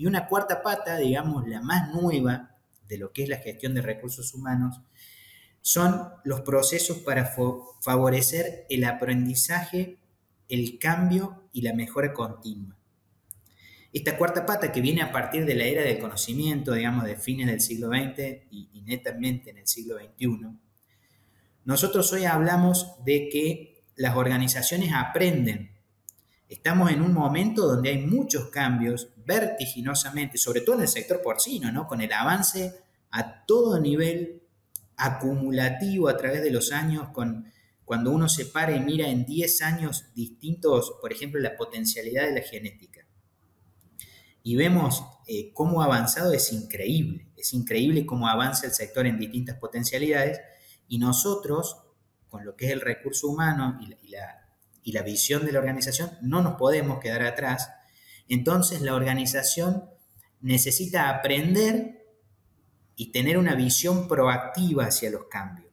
Y una cuarta pata, digamos, la más nueva de lo que es la gestión de recursos humanos, son los procesos para favorecer el aprendizaje, el cambio y la mejora continua. Esta cuarta pata que viene a partir de la era del conocimiento, digamos, de fines del siglo XX y, netamente en el siglo XXI, nosotros hoy hablamos de que las organizaciones aprenden. Estamos en un momento donde hay muchos cambios vertiginosamente, sobre todo en el sector porcino, ¿no? con el avance a todo nivel acumulativo a través de los años, con, cuando uno se para y mira en 10 años distintos, por ejemplo, la potencialidad de la genética y vemos eh, cómo ha avanzado, es increíble. Es increíble cómo avanza el sector en distintas potencialidades y nosotros, con lo que es el recurso humano y y la visión de la organización, no nos podemos quedar atrás. Entonces la organización necesita aprender y tener una visión proactiva hacia los cambios.